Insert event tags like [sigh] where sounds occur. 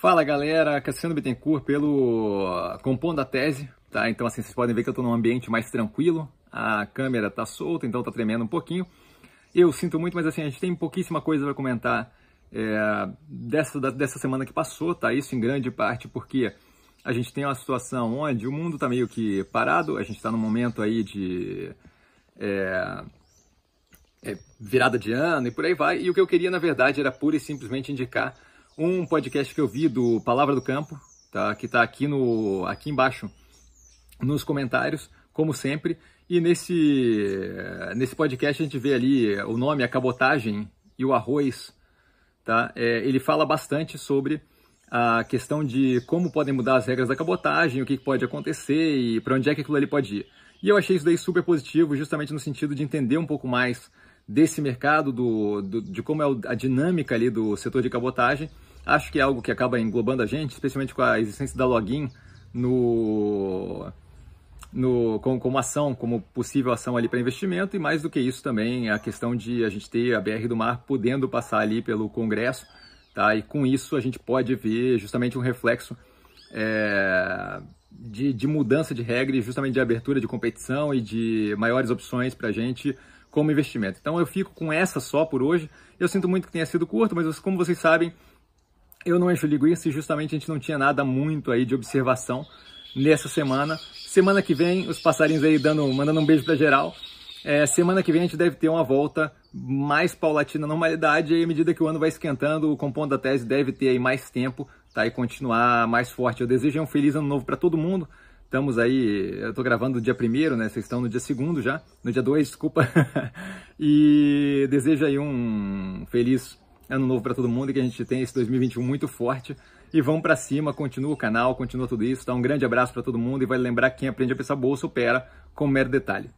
Fala galera, Cassiano Bittencourt pelo Compondo a Tese, tá? Então assim, vocês podem ver que eu estou num ambiente mais tranquilo, a câmera tá solta, então tá tremendo um pouquinho. Eu sinto muito, mas assim, a gente tem pouquíssima coisa para comentar é, dessa, dessa semana que passou, tá? Isso em grande parte porque a gente tem uma situação onde o mundo tá meio que parado, a gente está num momento aí de é, é, virada de ano e por aí vai, e o que eu queria na verdade era pura e simplesmente indicar um podcast que eu vi do Palavra do Campo, tá? que está aqui, no, aqui embaixo nos comentários, como sempre. E nesse, nesse podcast a gente vê ali o nome, a cabotagem e o arroz. Tá? É, ele fala bastante sobre a questão de como podem mudar as regras da cabotagem, o que pode acontecer e para onde é que aquilo ali pode ir. E eu achei isso daí super positivo, justamente no sentido de entender um pouco mais desse mercado, do, do de como é a dinâmica ali do setor de cabotagem Acho que é algo que acaba englobando a gente, especialmente com a existência da login no, no, como, como ação, como possível ação ali para investimento, e mais do que isso também a questão de a gente ter a BR do Mar podendo passar ali pelo Congresso, tá? e com isso a gente pode ver justamente um reflexo é, de, de mudança de regra e justamente de abertura de competição e de maiores opções para a gente como investimento. Então eu fico com essa só por hoje. Eu sinto muito que tenha sido curto, mas como vocês sabem, eu não encho linguiça e justamente a gente não tinha nada muito aí de observação nessa semana. Semana que vem, os passarinhos aí dando, mandando um beijo para geral. É, semana que vem a gente deve ter uma volta mais paulatina na normalidade e à medida que o ano vai esquentando, o compondo da tese deve ter aí mais tempo tá, e continuar mais forte. Eu desejo um feliz ano novo para todo mundo. Estamos aí, eu estou gravando no dia primeiro, né? Vocês estão no dia segundo já, no dia dois, desculpa. [laughs] e desejo aí um feliz ano novo para todo mundo e que a gente tenha esse 2021 muito forte. E vamos para cima, continua o canal, continua tudo isso. Tá? Um grande abraço para todo mundo e vai lembrar que quem aprende a pensar bolsa opera com mero detalhe.